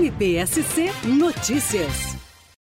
MPSC Notícias.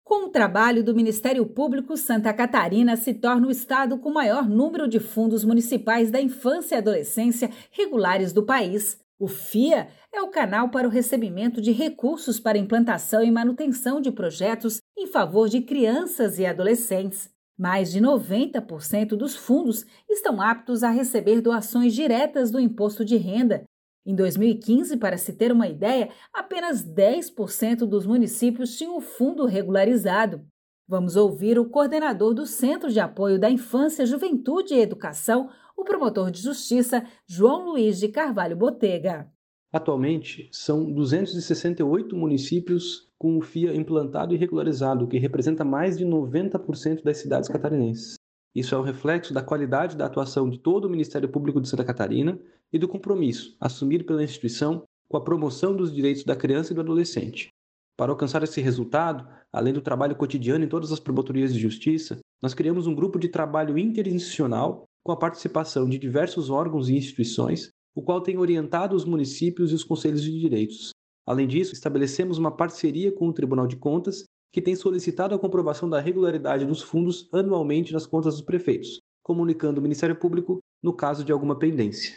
Com o trabalho do Ministério Público, Santa Catarina se torna o estado com maior número de fundos municipais da infância e adolescência regulares do país. O FIA é o canal para o recebimento de recursos para implantação e manutenção de projetos em favor de crianças e adolescentes. Mais de 90% dos fundos estão aptos a receber doações diretas do imposto de renda, em 2015, para se ter uma ideia, apenas 10% dos municípios tinham o fundo regularizado. Vamos ouvir o coordenador do Centro de Apoio da Infância, Juventude e Educação, o promotor de justiça João Luiz de Carvalho Botega. Atualmente, são 268 municípios com o FIA implantado e regularizado, o que representa mais de 90% das cidades catarinenses. Isso é um reflexo da qualidade da atuação de todo o Ministério Público de Santa Catarina e do compromisso assumido pela instituição com a promoção dos direitos da criança e do adolescente. Para alcançar esse resultado, além do trabalho cotidiano em todas as promotorias de justiça, nós criamos um grupo de trabalho interinstitucional com a participação de diversos órgãos e instituições, o qual tem orientado os municípios e os conselhos de direitos. Além disso, estabelecemos uma parceria com o Tribunal de Contas que tem solicitado a comprovação da regularidade dos fundos anualmente nas contas dos prefeitos, comunicando o Ministério Público no caso de alguma pendência.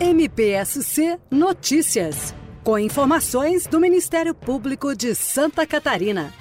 MPSC Notícias, com informações do Ministério Público de Santa Catarina.